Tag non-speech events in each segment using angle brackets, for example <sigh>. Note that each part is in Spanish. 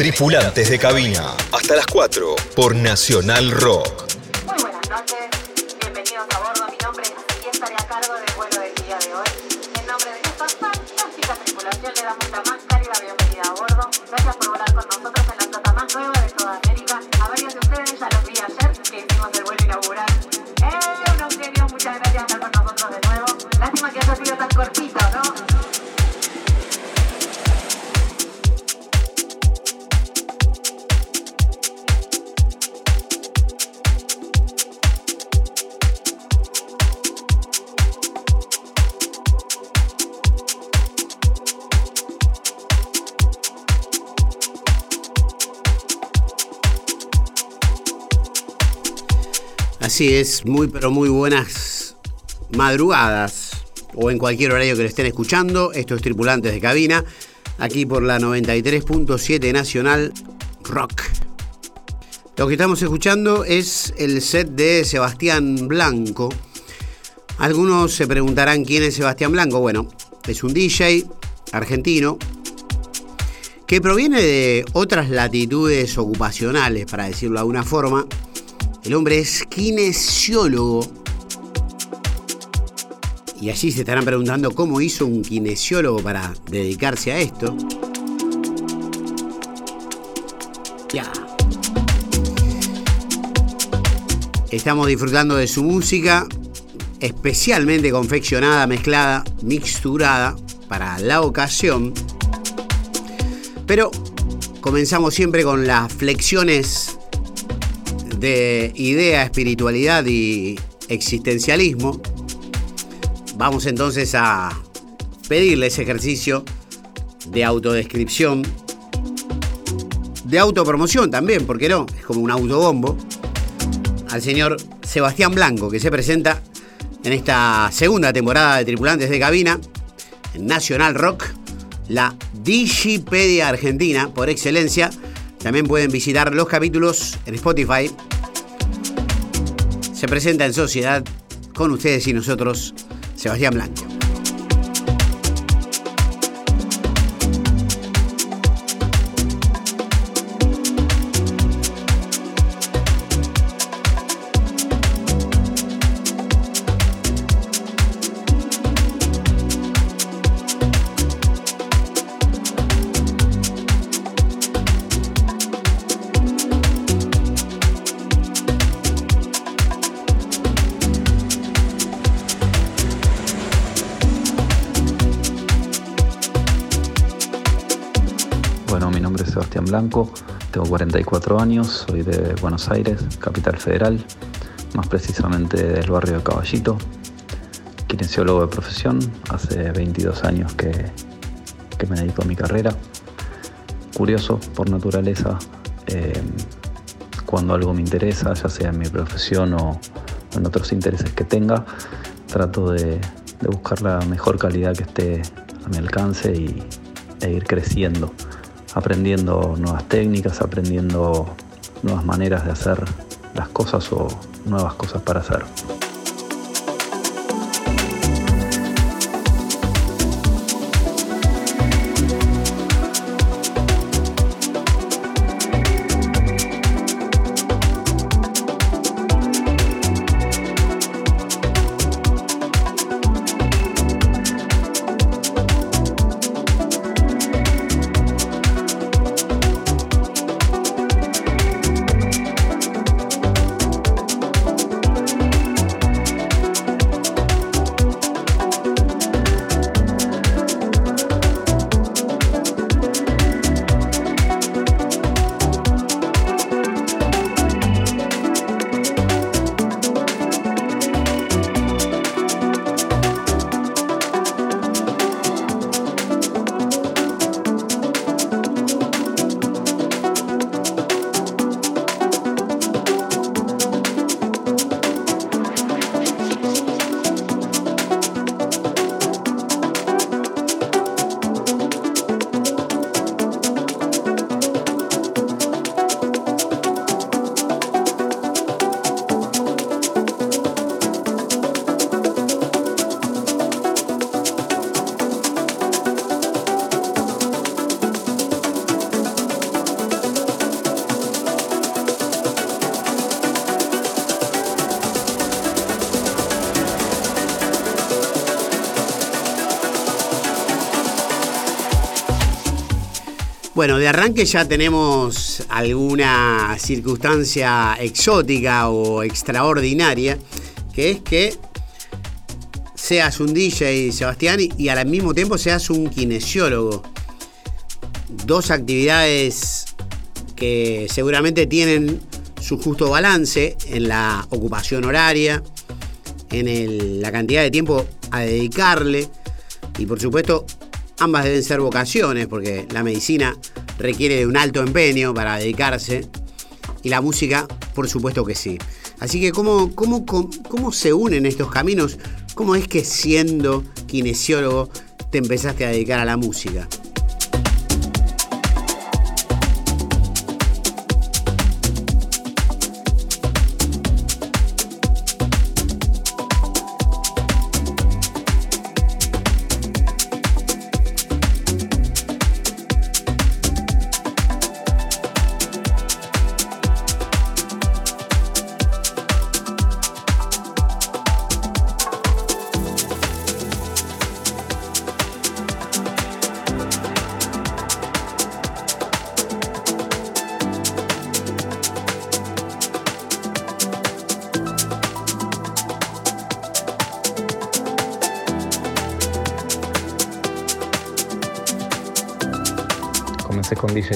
Tripulantes de cabina. Hasta las 4 por Nacional Rock. Muy buenas noches, bienvenidos a bordo. Mi nombre es y estaré a cargo del vuelo del día de hoy. En nombre de esta fantástica tripulación le damos la más cálida bienvenida a bordo. Gracias por volar con nosotros Es, muy pero muy buenas madrugadas o en cualquier horario que lo estén escuchando. Estos tripulantes de cabina, aquí por la 93.7 Nacional Rock. Lo que estamos escuchando es el set de Sebastián Blanco. Algunos se preguntarán quién es Sebastián Blanco. Bueno, es un DJ argentino que proviene de otras latitudes ocupacionales, para decirlo de alguna forma. El hombre es kinesiólogo. Y allí se estarán preguntando cómo hizo un kinesiólogo para dedicarse a esto. Ya. Estamos disfrutando de su música, especialmente confeccionada, mezclada, mixturada para la ocasión. Pero comenzamos siempre con las flexiones de idea, espiritualidad y existencialismo. Vamos entonces a pedirle ese ejercicio de autodescripción, de autopromoción también, ¿por qué no? Es como un autobombo. Al señor Sebastián Blanco, que se presenta en esta segunda temporada de Tripulantes de Cabina, en Nacional Rock, la Digipedia Argentina, por excelencia. También pueden visitar los capítulos en Spotify. Se presenta en sociedad con ustedes y nosotros, Sebastián Blanco. Tengo 44 años, soy de Buenos Aires, capital federal, más precisamente del barrio de Caballito, kinesiólogo de profesión, hace 22 años que, me dedico a mi carrera, curioso por naturaleza, eh, cuando algo me interesa, ya sea en mi profesión o en otros intereses que tenga, trato de, de buscar la mejor calidad que esté a mi alcance y, e ir creciendo aprendiendo nuevas técnicas, aprendiendo nuevas maneras de hacer las cosas o nuevas cosas para hacer. Arranque ya tenemos alguna circunstancia exótica o extraordinaria, que es que seas un DJ, Sebastián, y al mismo tiempo seas un kinesiólogo. Dos actividades que seguramente tienen su justo balance en la ocupación horaria, en la cantidad de tiempo a dedicarle y por supuesto ambas deben ser vocaciones porque la medicina requiere de un alto empeño para dedicarse y la música por supuesto que sí. Así que ¿cómo, cómo, cómo se unen estos caminos? ¿Cómo es que siendo kinesiólogo te empezaste a dedicar a la música?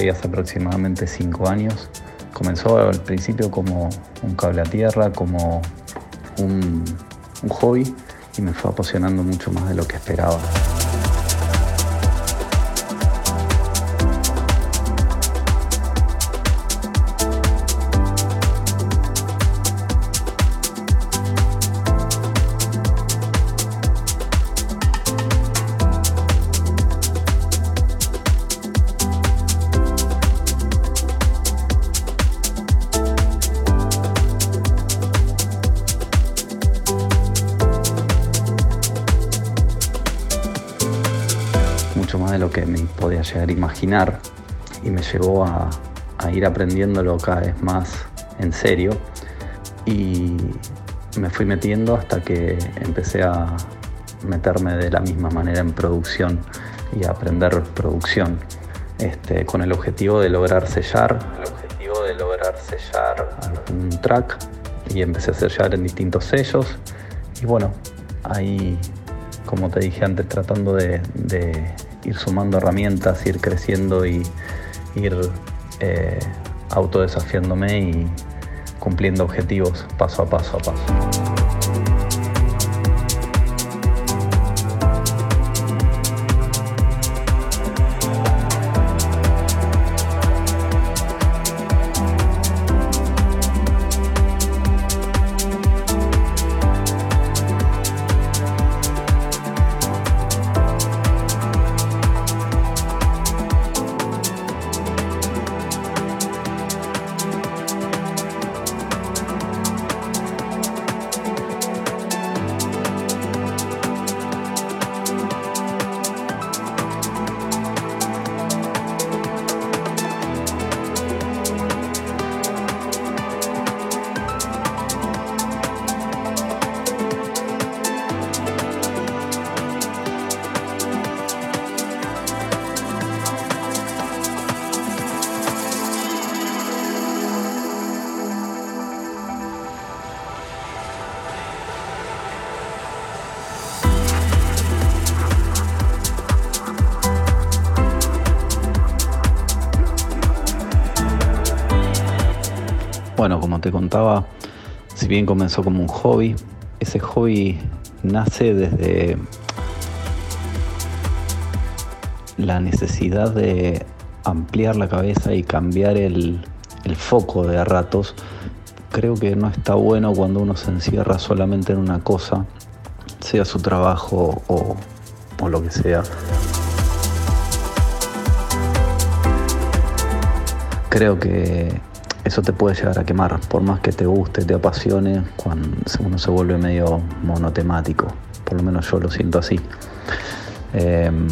Hace aproximadamente 5 años. Comenzó al principio como un cable a tierra, como un, un hobby y me fue apasionando mucho más de lo que esperaba. Imaginar y me llevó a, ir aprendiéndolo cada vez más en serio. Y me fui metiendo hasta que empecé a meterme de la misma manera en producción y a aprender producción este, con el objetivo de lograr sellar el objetivo de lograr sellar algún track y empecé a sellar en distintos sellos. Y bueno ahí como te dije antes tratando de ir sumando herramientas, ir creciendo y ir eh, autodesafiándome y cumpliendo objetivos paso a paso a paso. Te contaba, si bien comenzó como un hobby, ese hobby nace desde la necesidad de ampliar la cabeza y cambiar el, foco de a ratos. Creo que no está bueno cuando uno se encierra solamente en una cosa, sea su trabajo o, o lo que sea. Creo que eso te puede llegar a quemar, por más que te guste, te apasione, cuando uno se vuelve medio monotemático, por lo menos yo lo siento así. Em,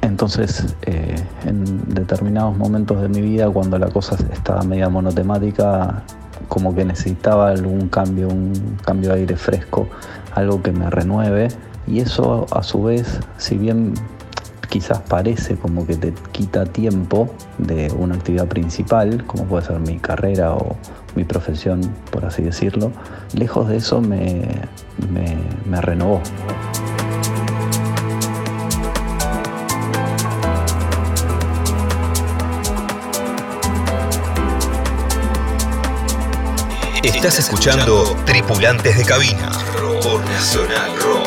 entonces, eh, en determinados momentos de mi vida, cuando la cosa estaba media monotemática, como que necesitaba algún cambio, un cambio de aire fresco, algo que me renueve. Y eso a su vez, si bien quizás parece como que te quita tiempo de una actividad principal, como puede ser mi carrera o mi profesión, por así decirlo, lejos de eso me, me, me renovó. Estás escuchando Tripulantes de Cabina por Nacional Rock.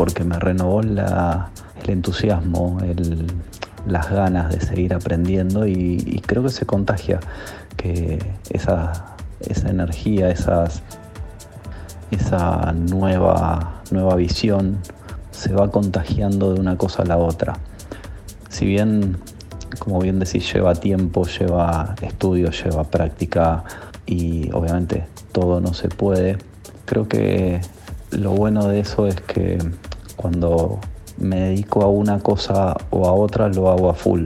Porque me renovó el entusiasmo, las ganas de seguir aprendiendo y, creo que se contagia que esa, energía, esa nueva, nueva visión se va contagiando de una cosa a la otra. Si bien, como bien decís, lleva tiempo, lleva estudio, lleva práctica y obviamente todo no se puede, creo que lo bueno de eso es que cuando me dedico a una cosa o a otra lo hago a full,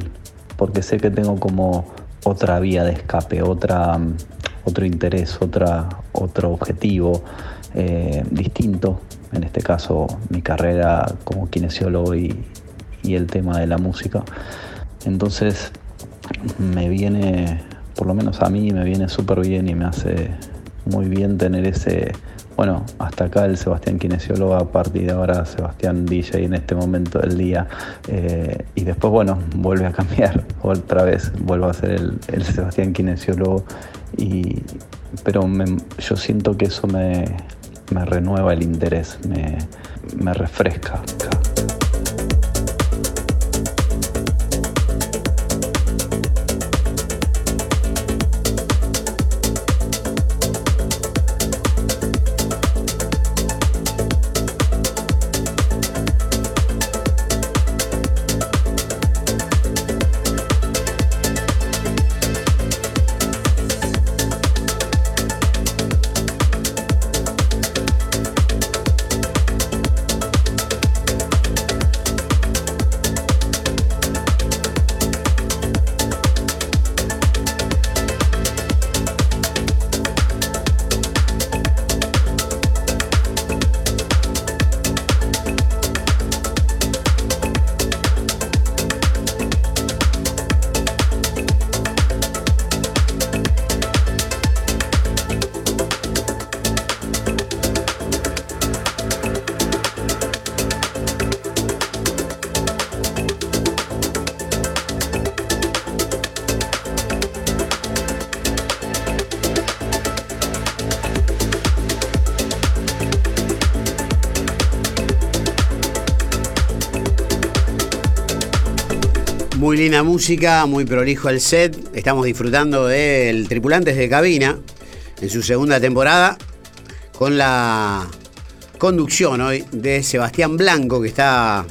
porque sé que tengo como otra vía de escape, otra, otro interés, otra, otro objetivo eh, distinto en este caso mi carrera como kinesiólogo y, y el tema de la música. Entonces me viene, por lo menos a mí, me viene súper bien y me hace muy bien tener ese, bueno, hasta acá el Sebastián kinesiólogo, a partir de ahora Sebastián DJ en este momento del día, eh, y después, bueno, vuelve a cambiar <laughs> otra vez, vuelvo a ser el, Sebastián kinesiólogo, y, pero me, yo siento que eso me, me renueva el interés, me, me refresca. Muy linda música, muy prolijo el set. Estamos disfrutando del Tripulantes de Cabina en su segunda temporada con la conducción hoy de Sebastián Blanco que está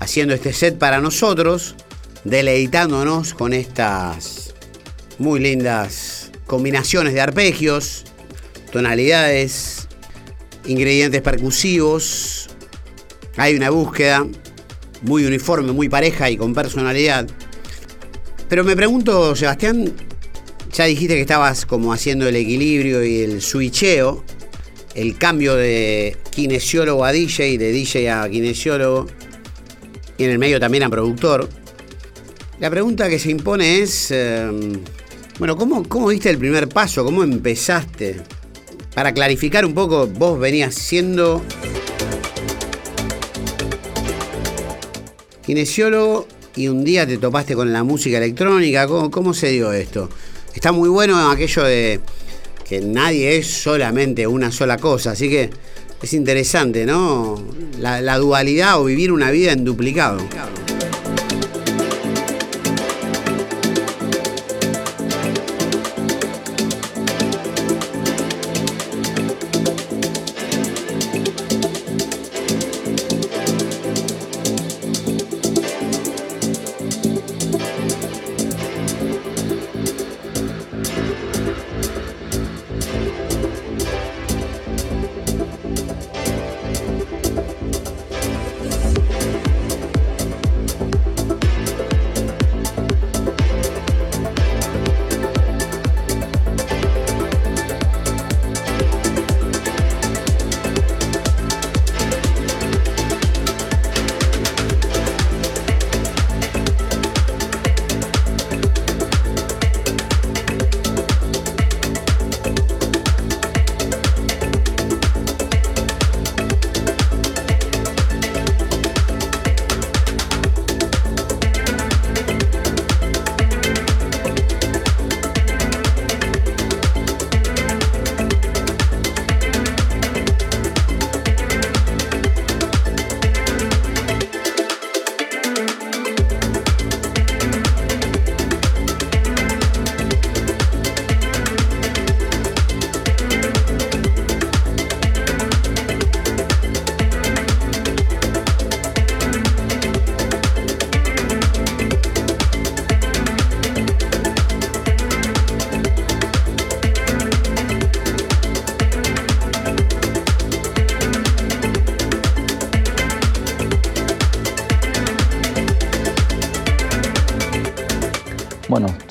haciendo este set para nosotros, deleitándonos con estas muy lindas combinaciones de arpegios, tonalidades, ingredientes percusivos. Hay una búsqueda muy uniforme, muy pareja y con personalidad. Pero me pregunto, Sebastián, ya dijiste que estabas como haciendo el equilibrio y el switcheo, el cambio de kinesiólogo a DJ, de DJ a kinesiólogo, y en el medio también a productor. La pregunta que se impone es, eh, bueno, ¿cómo, ¿cómo diste el primer paso? ¿Cómo empezaste? Para clarificar un poco, vos venías siendo kinesiólogo y un día te topaste con la música electrónica. ¿Cómo, se dio esto? Está muy bueno aquello de que nadie es solamente una sola cosa, así que es interesante, ¿no? La, la dualidad o vivir una vida en duplicado.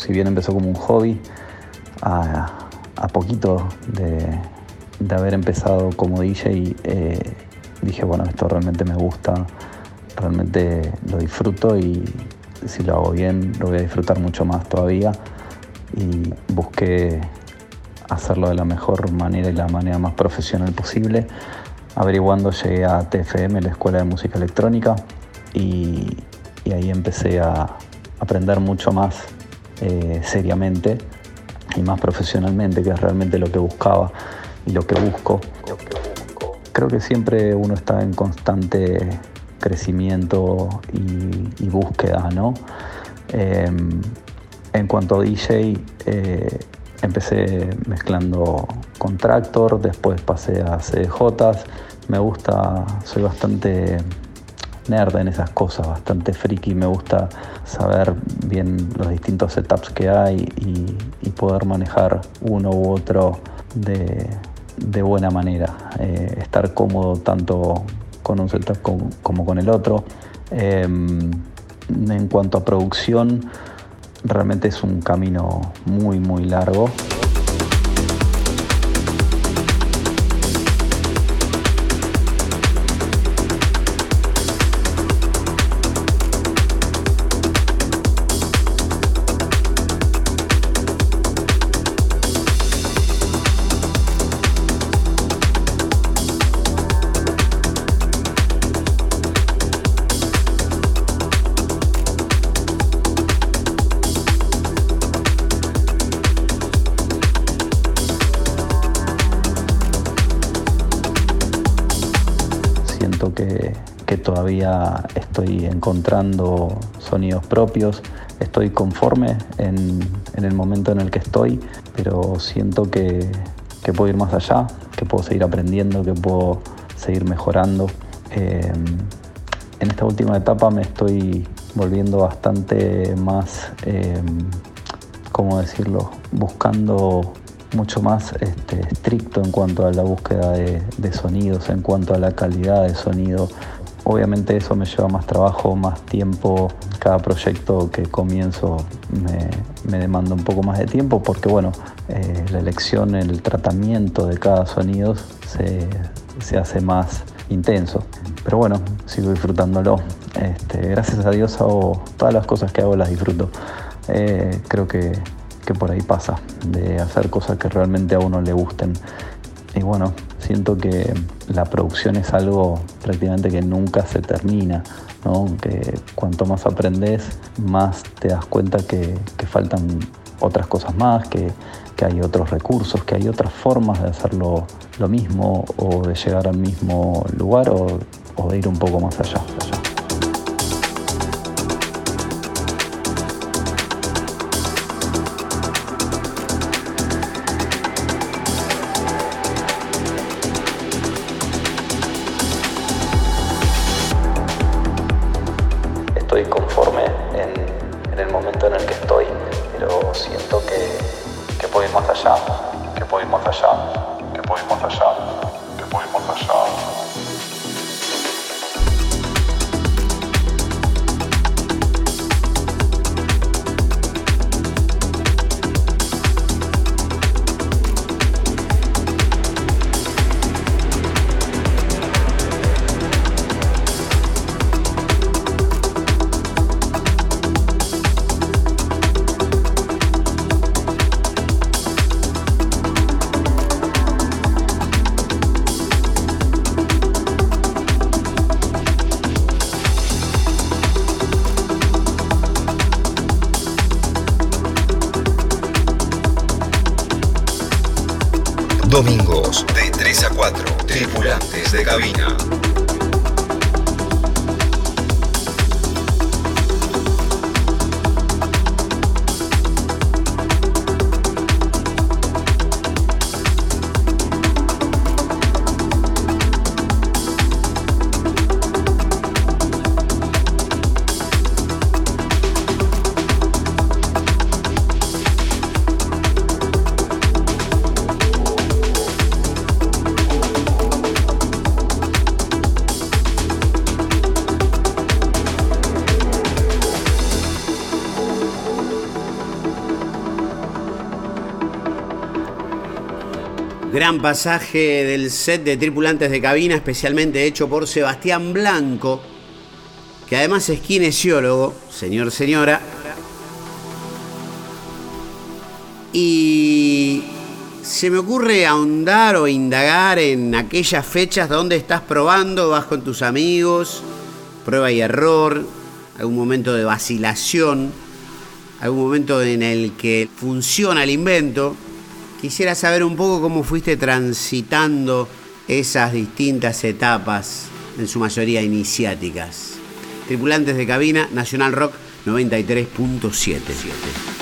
Si bien empezó como un hobby, a, poquito de, haber empezado como DJ, eh, dije, bueno, esto realmente me gusta, realmente lo disfruto y si lo hago bien lo voy a disfrutar mucho más todavía. Y busqué hacerlo de la mejor manera y la manera más profesional posible. Averiguando llegué a TFM, la Escuela de Música Electrónica, y, ahí empecé a aprender mucho más eh, seriamente y más profesionalmente, que es realmente lo que buscaba y lo que busco. Creo que siempre uno está en constante crecimiento y, búsqueda, ¿no? Em, en cuanto a DJ, eh, empecé mezclando con Tractor, después pasé a CDJs. Me gusta, soy bastante nerd en esas cosas, bastante friki. Me gusta saber bien los distintos setups que hay y, poder manejar uno u otro de, buena manera. Eh, estar cómodo tanto con un setup como, con el otro. Em, en cuanto a producción, realmente es un camino muy, muy largo. Todavía estoy encontrando sonidos propios, estoy conforme en, el momento en el que estoy, pero siento que, puedo ir más allá, que puedo seguir aprendiendo, que puedo seguir mejorando. Eh, en esta última etapa me estoy volviendo bastante más, eh, ¿cómo decirlo?, buscando mucho más este, estricto en cuanto a la búsqueda de, sonidos, en cuanto a la calidad de sonido, Obviamente eso me lleva más trabajo, más tiempo. Cada proyecto que comienzo me, demanda un poco más de tiempo porque bueno, eh, la elección, el tratamiento de cada sonido se, hace más intenso. Pero bueno, sigo disfrutándolo. Este, gracias a Dios hago todas las cosas que hago las disfruto. Eh, creo que, que por ahí pasa, de hacer cosas que realmente a uno le gusten. Y bueno, siento que la producción es algo prácticamente que nunca se termina, que cuanto más aprendes, más te das cuenta que, faltan otras cosas más, que, hay otros recursos, que hay otras formas de hacerlo lo mismo o de llegar al mismo lugar o de ir un poco más allá. Domingos Pasaje del set de tripulantes de cabina, especialmente hecho por Sebastián Blanco, que además es kinesiólogo, señor, señora. Y se me ocurre ahondar o indagar en aquellas fechas donde estás probando, vas con tus amigos, prueba y error, algún momento de vacilación, algún momento en el que funciona el invento Quisiera saber un poco cómo fuiste transitando esas distintas etapas, en su mayoría iniciáticas. Tripulantes de cabina, Nacional Rock 93.77.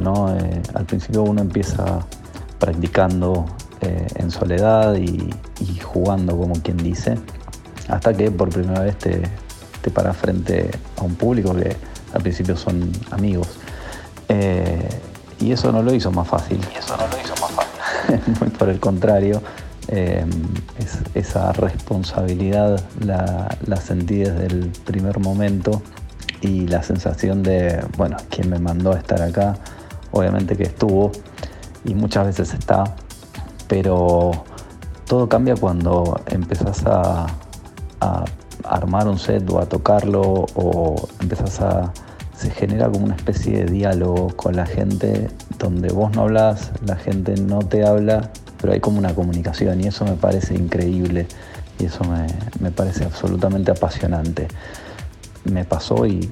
¿no? Eh, al principio uno empieza practicando eh, en soledad y, jugando, como quien dice, hasta que por primera vez te, te paras frente a un público que al principio son amigos. Eh, y eso no lo hizo más fácil. Y eso no lo hizo más fácil. <laughs> Muy por el contrario, esa responsabilidad la, la sentí desde el primer momento y la sensación de, bueno, quien me mandó a estar acá, obviamente que estuvo y muchas veces está, pero todo cambia cuando empezás a, armar un set o a tocarlo o empezás a... se genera como una especie de diálogo con la gente donde vos no hablas, la gente no te habla, pero hay como una comunicación y eso me parece increíble y eso me, me parece absolutamente apasionante me pasó y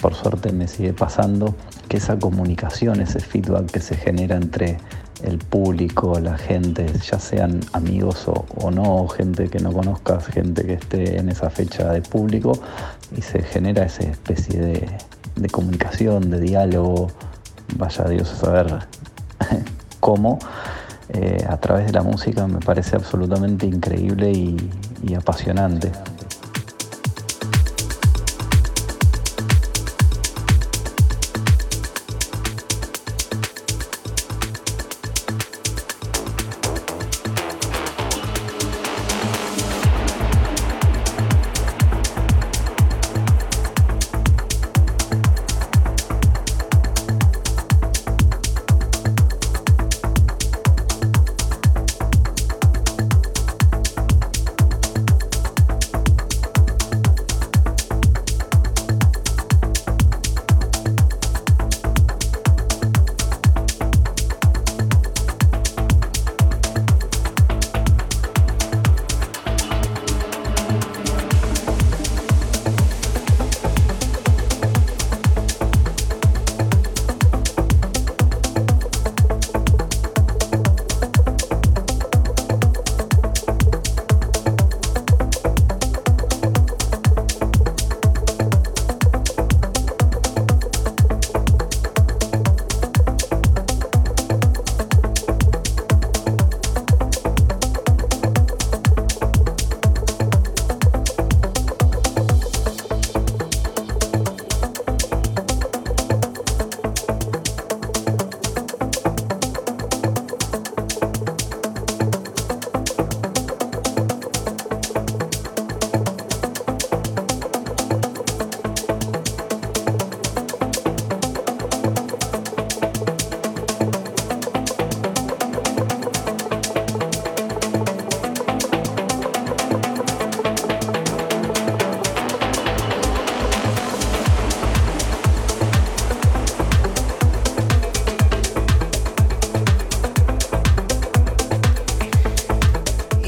por suerte me sigue pasando que esa comunicación, ese feedback que se genera entre el público, la gente, ya sean amigos o, no, gente que no conozcas, gente que esté en esa fecha de público, y se genera esa especie de, comunicación, de diálogo, vaya Dios a saber <laughs> cómo, eh, a través de la música me parece absolutamente increíble y apasionante.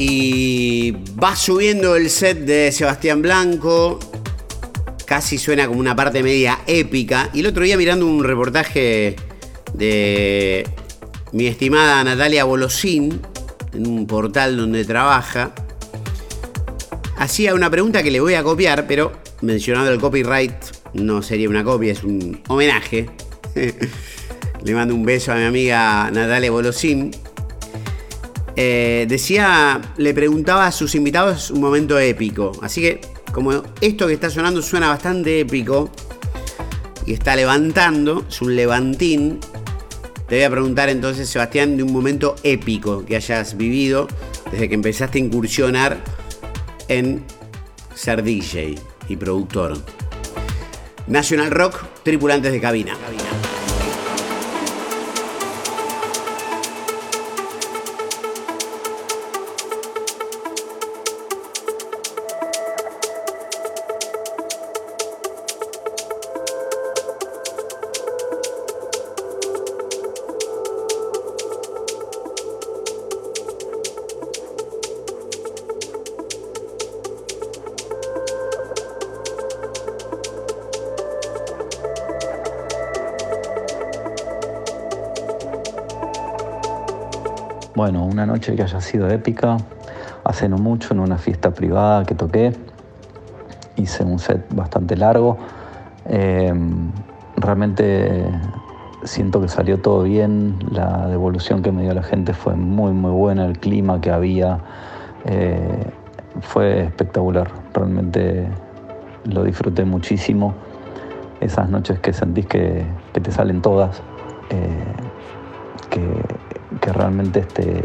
Y va subiendo el set de Sebastián Blanco. Casi suena como una parte media épica. Y el otro día mirando un reportaje de mi estimada Natalia Bolosín, en un portal donde trabaja, hacía una pregunta que le voy a copiar, pero mencionando el copyright, no sería una copia, es un homenaje. <laughs> le mando un beso a mi amiga Natalia Bolosín. Eh, decía, le preguntaba a sus invitados un momento épico. Así que, como esto que está sonando suena bastante épico y está levantando, es un levantín, te voy a preguntar entonces, Sebastián, de un momento épico que hayas vivido desde que empezaste a incursionar en ser DJ y productor. National Rock, tripulantes de cabina. Noche que haya sido épica, hace no mucho en una fiesta privada que toqué, hice un set bastante largo, eh, realmente siento que salió todo bien, la devolución que me dio la gente fue muy muy buena, el clima que había eh, fue espectacular, realmente lo disfruté muchísimo, esas noches que sentís que, te salen todas, eh, que que realmente este,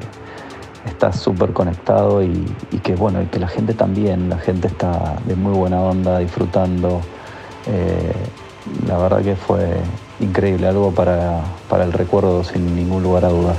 estás súper conectado y, que bueno, y que la gente también, la gente está de muy buena onda, disfrutando. Eh, la verdad que fue increíble, algo para, para el recuerdo sin ningún lugar a dudas.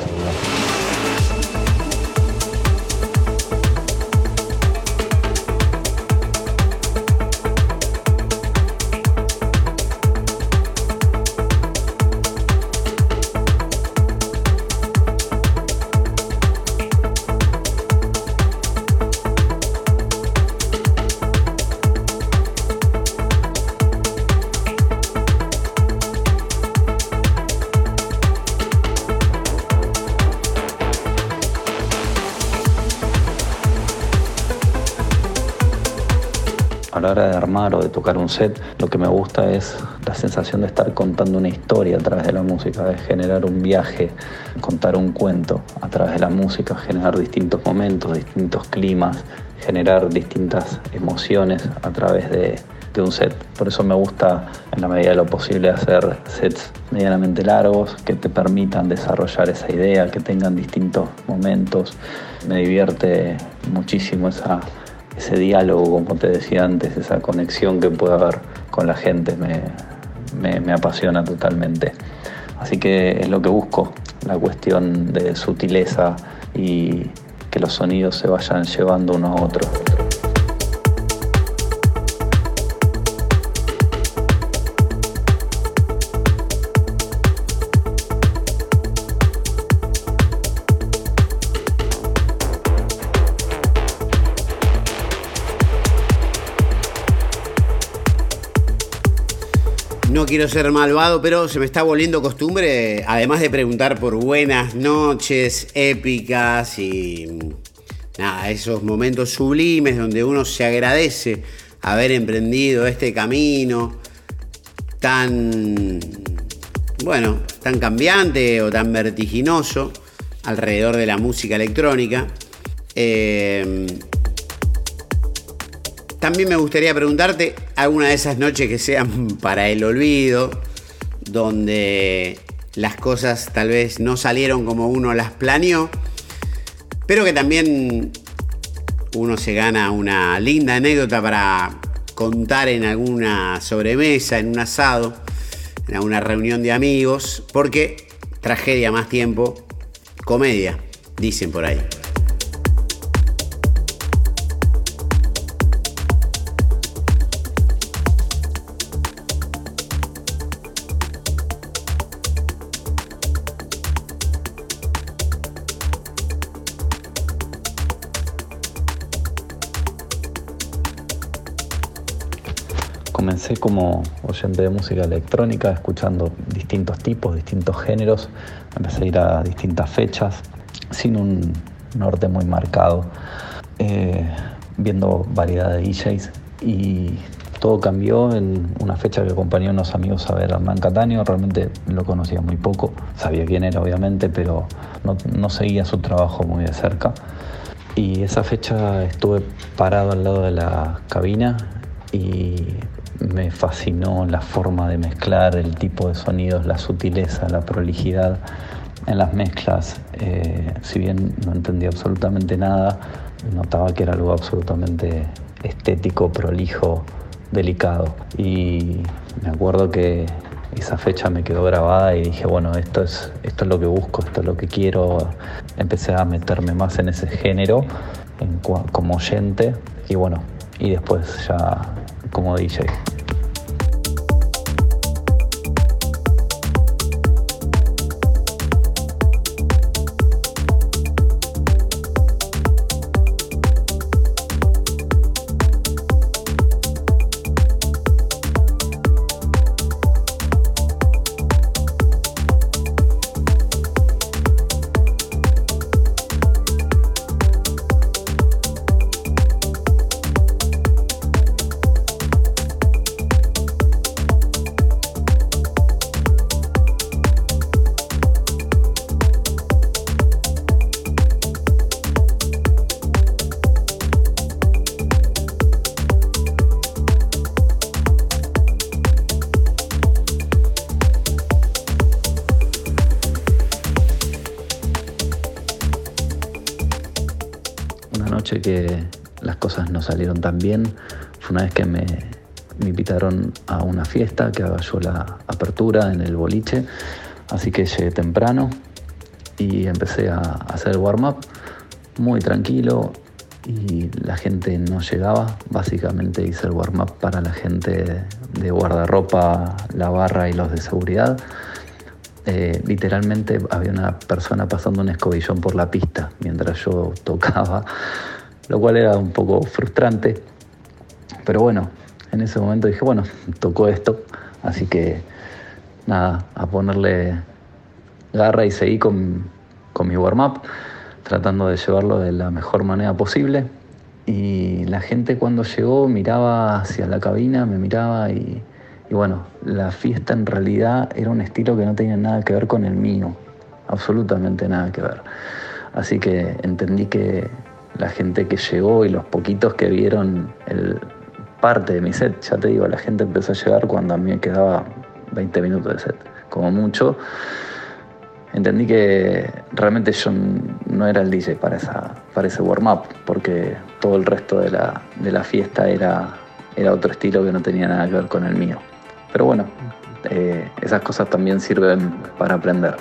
Tocar un set, lo que me gusta es la sensación de estar contando una historia a través de la música, de generar un viaje, contar un cuento a través de la música, generar distintos momentos, distintos climas, generar distintas emociones a través de, un set. Por eso me gusta en la medida de lo posible hacer sets medianamente largos que te permitan desarrollar esa idea, que tengan distintos momentos. Me divierte muchísimo esa ese diálogo, como te decía antes, esa conexión que puede haber con la gente, me, apasiona totalmente. Así que es lo que busco, la cuestión de sutileza y que los sonidos se vayan llevando uno a otro. Quiero ser malvado, pero se me está volviendo costumbre, además de preguntar por buenas noches épicas y esos momentos sublimes donde uno se agradece haber emprendido este camino tan, bueno, tan cambiante o tan vertiginoso alrededor de la música electrónica. Eh, también me gustaría preguntarte alguna de esas noches que sean <laughs> para el olvido, donde las cosas tal vez no salieron como uno las planeó, pero que también uno se gana una linda anécdota para contar en alguna sobremesa, en un asado, en alguna reunión de amigos, porque tragedia más tiempo, comedia, dicen por ahí. Oyente de música electrónica, escuchando distintos tipos, distintos géneros. Empecé a ir a distintas fechas, sin un norte muy marcado, eh, viendo variedad de DJs y todo cambió en una fecha que acompañé a unos amigos a ver a Hernán Cataño. Realmente lo conocía muy poco, sabía quién era obviamente, pero no, no seguía su trabajo muy de cerca. Y esa fecha estuve parado al lado de la cabina y me fascinó la forma de mezclar, el tipo de sonidos, la sutileza, la prolijidad en las mezclas. Eh, si bien no entendía absolutamente nada, notaba que era algo absolutamente estético, prolijo, delicado. Y me acuerdo que esa fecha me quedó grabada y dije, bueno, esto es, esto es lo que busco, esto es lo que quiero. Empecé a meterme más en ese género como oyente y bueno, y después ya como DJ. Salieron tan bien fue una vez que me, invitaron a una fiesta que haga yo la apertura en el boliche, así que llegué temprano y empecé a hacer el warm-up muy tranquilo y la gente no llegaba. Básicamente hice el warm-up para la gente de guardarropa, la barra y los de seguridad. Eh, literalmente había una persona pasando un escobillón por la pista mientras yo tocaba lo cual era un poco frustrante. Pero bueno, en ese momento dije, bueno, tocó esto, así que nada, a ponerle garra y seguí con, con mi warm-up, tratando de llevarlo de la mejor manera posible. Y la gente cuando llegó miraba hacia la cabina, me miraba y, y bueno, la fiesta en realidad era un estilo que no tenía nada que ver con el mío, absolutamente nada que ver. Así que entendí que la gente que llegó y los poquitos que vieron el, parte de mi set. Ya te digo, la gente empezó a llegar cuando a mí me quedaba 20 minutos de set, como mucho. Entendí que realmente yo no era el DJ para, esa, para ese warm-up, porque todo el resto de la, de la fiesta era, era otro estilo que no tenía nada que ver con el mío. Pero bueno, eh, esas cosas también sirven para aprender.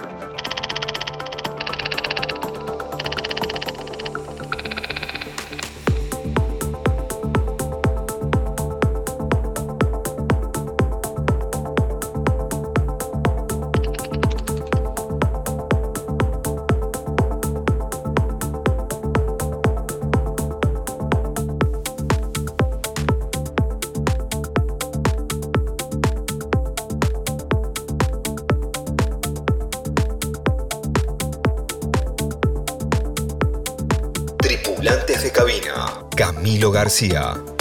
García.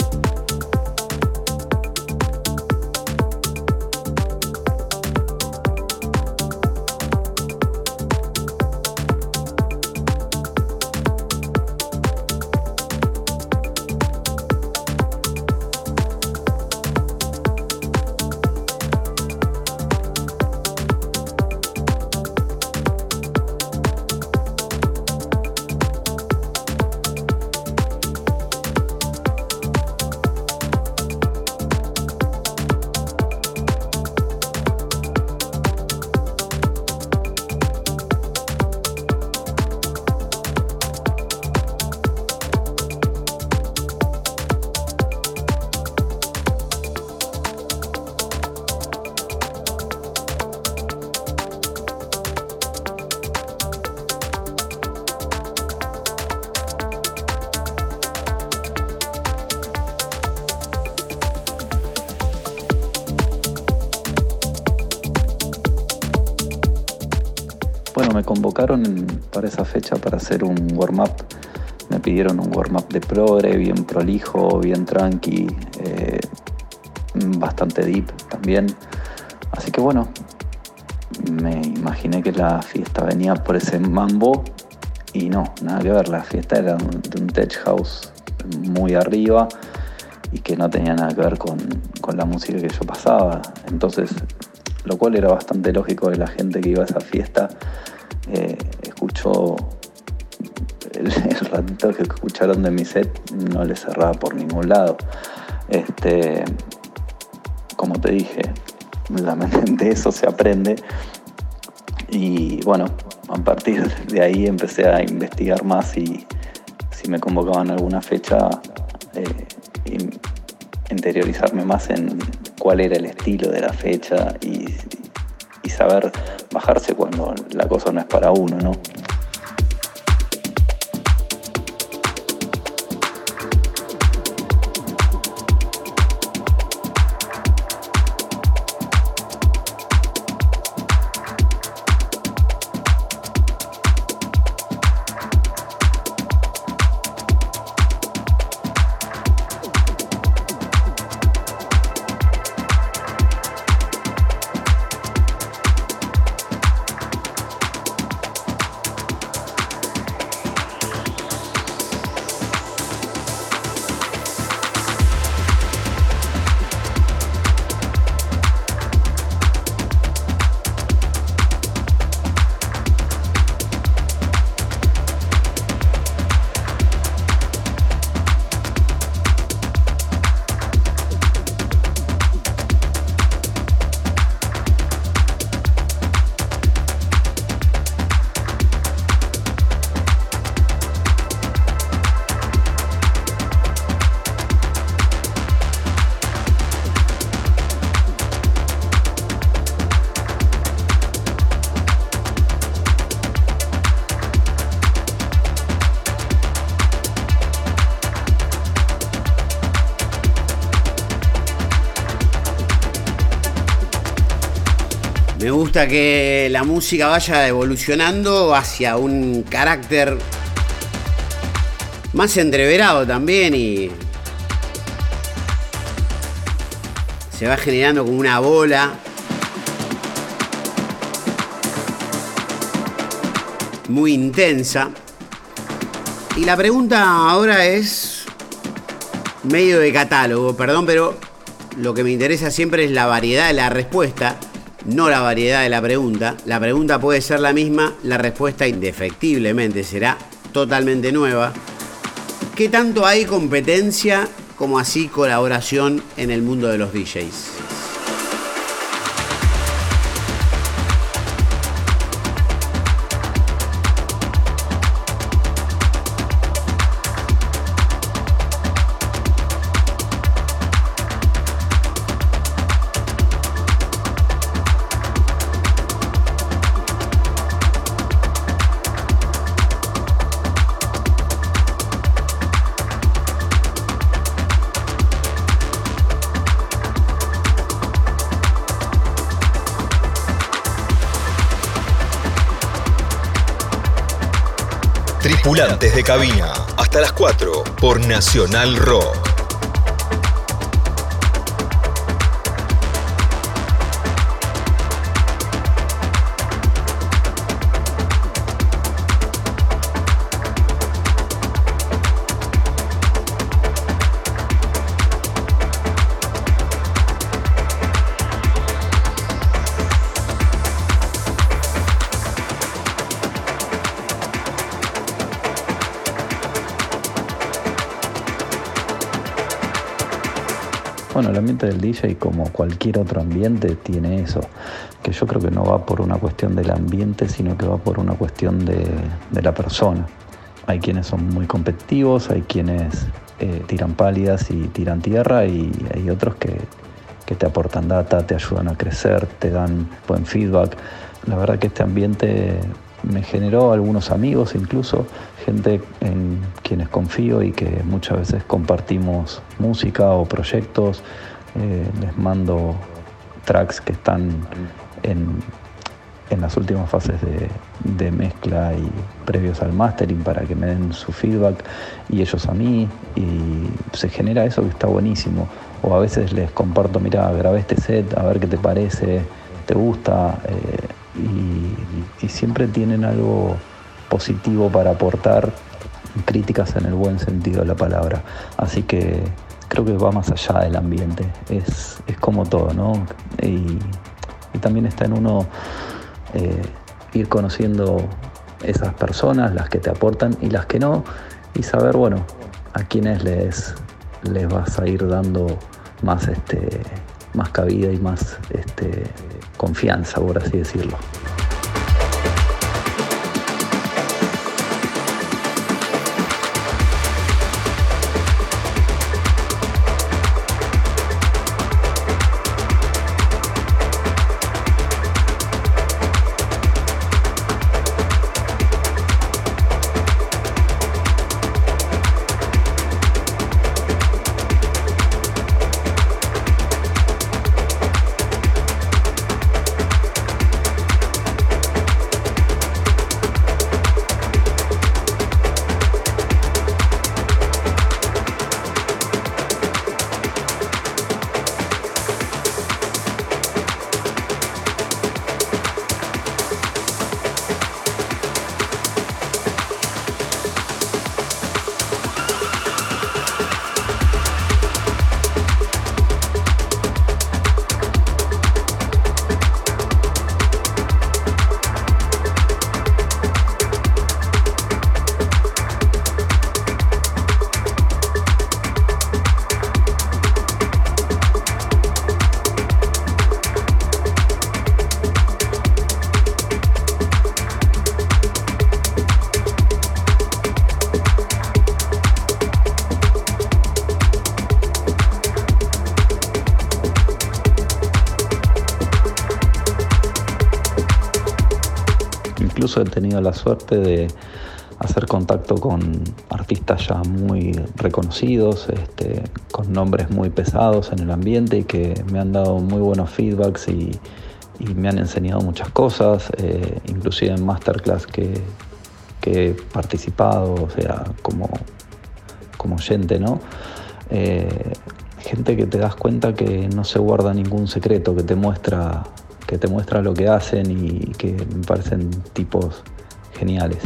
Me pidieron un warm-up de progre, bien prolijo, bien tranqui, eh, bastante deep también. Así que bueno, me imaginé que la fiesta venía por ese mambo y no, nada que ver, la fiesta era de un tech house muy arriba y que no tenía nada que ver con, con la música que yo pasaba. Entonces lo cual era bastante lógico que la gente que iba a esa fiesta que escucharon de mi set no le cerraba por ningún lado. Este, como te dije, de <laughs> eso se aprende. Y bueno, a partir de ahí empecé a investigar más y si me convocaban alguna fecha, eh, interiorizarme más en cuál era el estilo de la fecha y, y saber bajarse cuando la cosa no es para uno, ¿no? Gusta que la música vaya evolucionando hacia un carácter más entreverado también y se va generando como una bola. Muy intensa. Y la pregunta ahora es medio de catálogo, perdón, pero lo que me interesa siempre es la variedad de la respuesta no la variedad de la pregunta. La pregunta puede ser la misma, la respuesta indefectiblemente será totalmente nueva. ¿Qué tanto hay competencia como así colaboración en el mundo de los DJs? Tripulantes de cabina, hasta las 4 por Nacional Rock. Bueno, el ambiente del DJ, como cualquier otro ambiente, tiene eso, que yo creo que no va por una cuestión del ambiente, sino que va por una cuestión de, la persona. Hay quienes son muy competitivos, hay quienes eh, tiran pálidas y tiran tierra y hay otros que, que te aportan data, te ayudan a crecer, te dan buen feedback. La verdad que este ambiente me generó algunos amigos, incluso gente en quienes confío y que muchas veces compartimos música o proyectos. Eh, les mando tracks que están en, las últimas fases de mezcla y previos al mastering para que me den su feedback y ellos a mí y se genera eso que está buenísimo. O a veces les comparto, mira, grabé este set, a ver qué te parece, te gusta eh, y, siempre tienen algo positivo para aportar, críticas en el buen sentido de la palabra. Así que creo que va más allá del ambiente, es, es como todo, ¿no? Y, y también está en uno eh, ir conociendo esas personas, las que te aportan y las que no, y saber, bueno, a quiénes les, les vas a ir dando más, este, más cabida y más este, confianza, por así decirlo. He tenido la suerte de hacer contacto con artistas ya muy reconocidos, este, con nombres muy pesados en el ambiente y que me han dado muy buenos feedbacks y, me han enseñado muchas cosas, eh, inclusive en masterclass que, he participado, o sea, como, como oyente, ¿no? Eh, gente que te das cuenta que no se guarda ningún secreto, que te muestra que te muestra lo que hacen y que me parecen tipos geniales.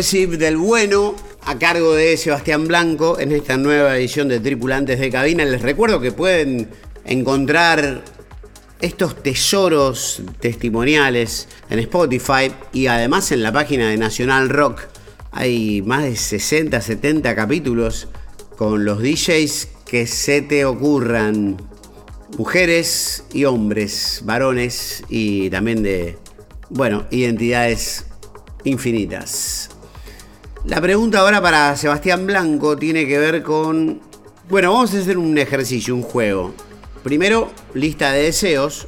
Progressive del Bueno, a cargo de Sebastián Blanco, en esta nueva edición de Tripulantes de Cabina. Les recuerdo que pueden encontrar estos tesoros testimoniales en Spotify y además en la página de Nacional Rock. Hay más de 60, 70 capítulos con los DJs que se te ocurran. Mujeres y hombres, varones y también de, bueno, identidades infinitas. La pregunta ahora para Sebastián Blanco tiene que ver con... Bueno, vamos a hacer un ejercicio, un juego. Primero, lista de deseos,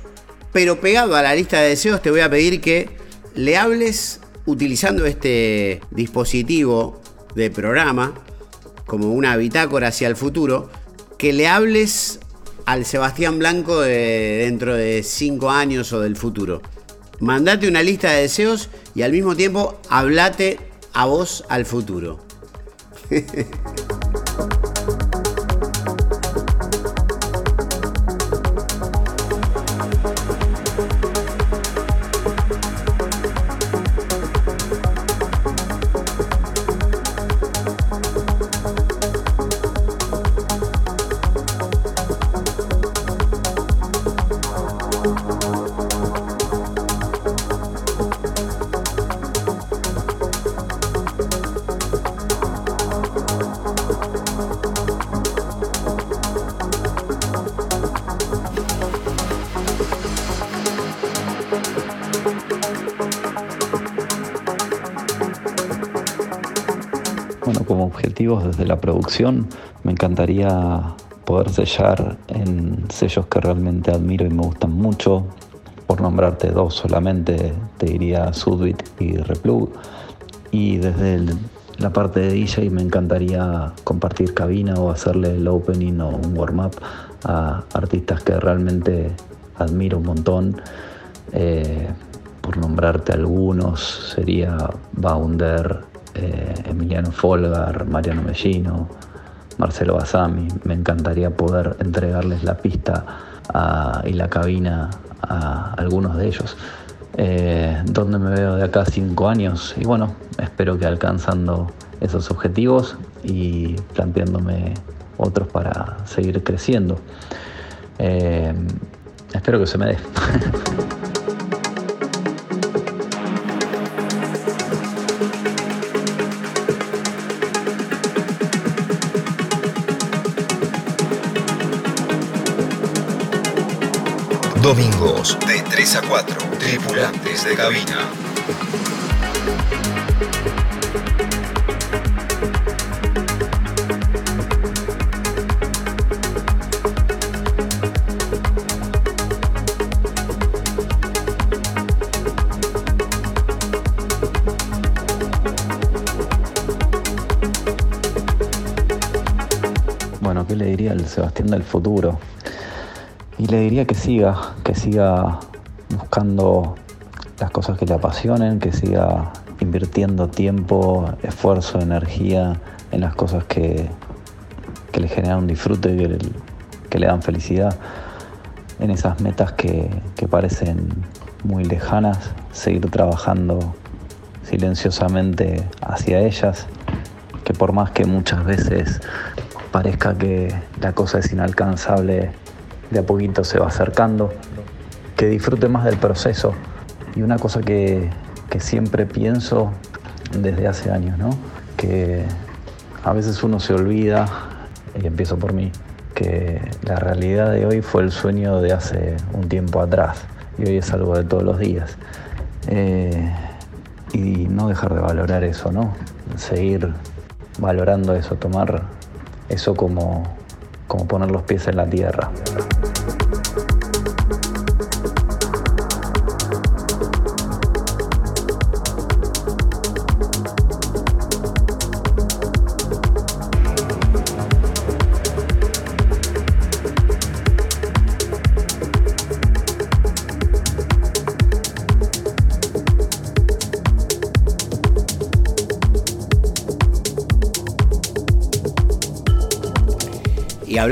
pero pegado a la lista de deseos te voy a pedir que le hables utilizando este dispositivo de programa como una bitácora hacia el futuro, que le hables al Sebastián Blanco de dentro de cinco años o del futuro. Mandate una lista de deseos y al mismo tiempo hablate a vos al futuro. <laughs> me encantaría poder sellar en sellos que realmente admiro y me gustan mucho. Por nombrarte dos solamente, te diría Sudbit y Replug. Y desde la parte de DJ me encantaría compartir cabina o hacerle el opening o un warm-up a artistas que realmente admiro un montón. Eh, por nombrarte algunos, sería Bounder, eh, Emiliano Folgar, Mariano Mellino, Marcelo Basami. Me encantaría poder entregarles la pista y la cabina a algunos de ellos. Eh, ¿Dónde me veo de acá cinco años? Y bueno, espero que alcanzando esos objetivos y planteándome otros para seguir creciendo. Eh, espero que se me dé. <laughs> Domingos de 3 a 4. Tripulantes de cabina. Bueno, ¿qué le diría al Sebastián del futuro? Y le diría que siga, que siga buscando las cosas que le apasionen, que siga invirtiendo tiempo, esfuerzo, energía en las cosas que, que le generan un disfrute, que le, que le dan felicidad, en esas metas que, que parecen muy lejanas, seguir trabajando silenciosamente hacia ellas, que por más que muchas veces parezca que la cosa es inalcanzable, de a poquito se va acercando, que disfrute más del proceso. Y una cosa que, siempre pienso desde hace años, ¿no? que a veces uno se olvida, y empiezo por mí, que la realidad de hoy fue el sueño de hace un tiempo atrás y hoy es algo de todos los días. Eh, y no dejar de valorar eso, ¿no? Seguir valorando eso, tomar eso como, como poner los pies en la tierra.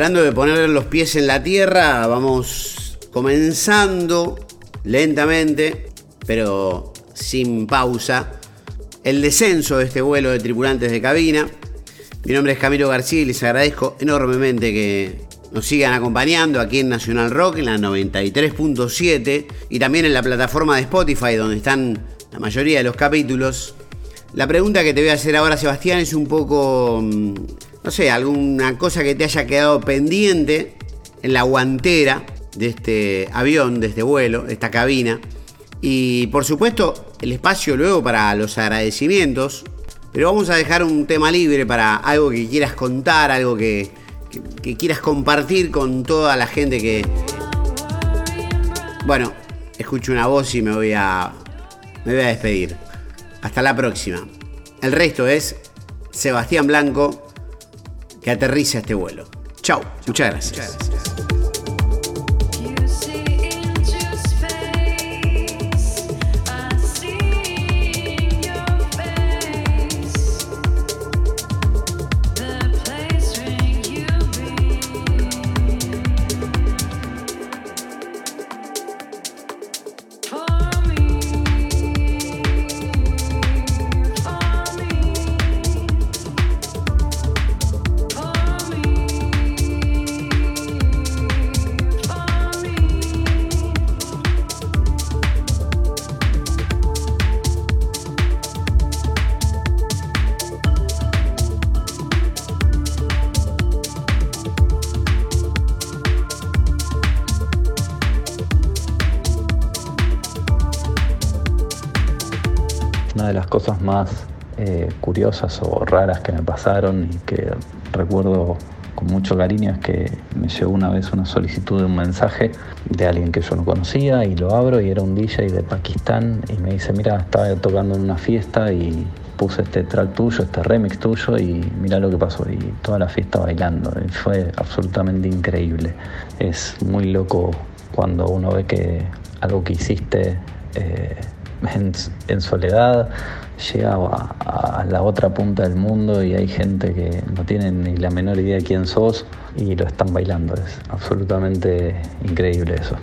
Hablando de poner los pies en la tierra, vamos comenzando lentamente, pero sin pausa, el descenso de este vuelo de tripulantes de cabina. Mi nombre es Camilo García y les agradezco enormemente que nos sigan acompañando aquí en Nacional Rock, en la 93.7 y también en la plataforma de Spotify donde están la mayoría de los capítulos. La pregunta que te voy a hacer ahora, Sebastián, es un poco mm, no sé, alguna cosa que te haya quedado pendiente en la guantera de este avión, de este vuelo, de esta cabina. Y por supuesto, el espacio luego para los agradecimientos. Pero vamos a dejar un tema libre para algo que quieras contar, algo que, quieras compartir con toda la gente que... Bueno, escucho una voz y me voy a, me voy a despedir. Hasta la próxima. El resto es Sebastián Blanco que aterriza este vuelo. Chau, muchas gracias. Cosas más eh, curiosas o raras que me pasaron y que recuerdo con mucho cariño es que me llegó una vez una solicitud de un mensaje de alguien que yo no conocía y lo abro y era un DJ de Pakistán y me dice, mira, estaba tocando en una fiesta y puse este track tuyo, este remix tuyo y mira lo que pasó y toda la fiesta bailando. Y fue absolutamente increíble. Es muy loco cuando uno ve que algo que hiciste eh, en, soledad llega a, la otra punta del mundo y hay gente que no tiene ni la menor idea de quién sos y lo están bailando. Es absolutamente increíble eso.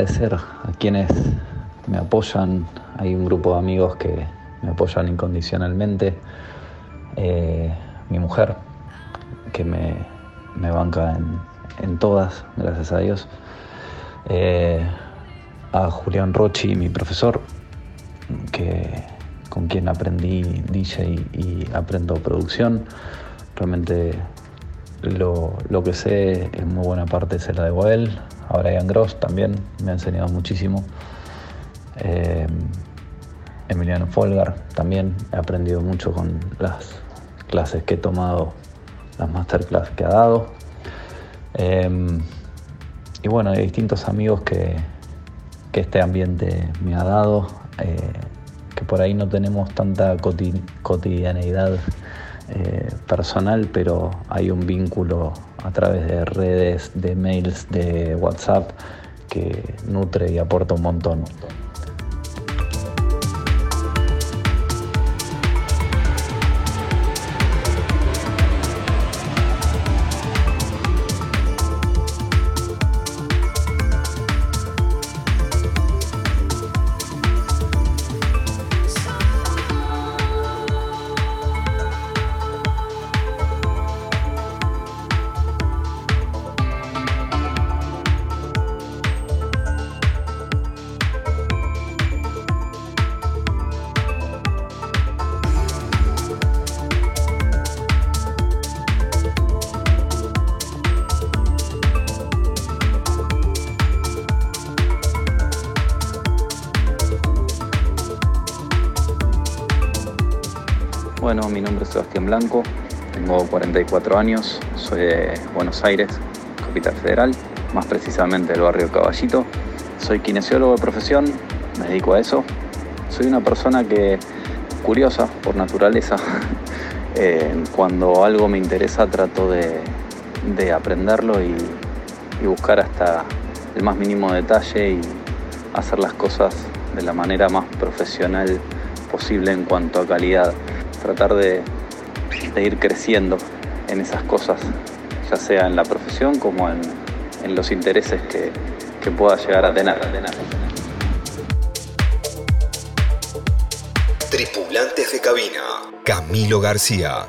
Agradecer a quienes me apoyan. Hay un grupo de amigos que me apoyan incondicionalmente. Eh, mi mujer, que me, banca en, todas, gracias a Dios. Eh, a Julián Rochi, mi profesor, que, con quien aprendí DJ y aprendo producción. Realmente lo, lo que sé en muy buena parte se la debo a él, a Brian Gross también, me ha enseñado muchísimo. Eh, Emiliano Folgar también, he aprendido mucho con las clases que he tomado, las masterclass que ha dado. Eh, y bueno, hay distintos amigos que, este ambiente me ha dado, eh, que por ahí no tenemos tanta cotidianeidad personal, pero hay un vínculo a través de redes, de mails, de WhatsApp, que nutre y aporta un montón. Tengo 44 años, soy de Buenos Aires, capital federal, más precisamente del barrio Caballito. Soy kinesiólogo de profesión, me dedico a eso. Soy una persona que curiosa por naturaleza. <laughs> Eh, cuando algo me interesa trato de, aprenderlo y, y buscar hasta el más mínimo detalle y hacer las cosas de la manera más profesional posible en cuanto a calidad tratar de, ir creciendo en esas cosas, ya sea en la profesión como en, los intereses que, que pueda llegar a tener. Tripulantes de cabina, Camilo García.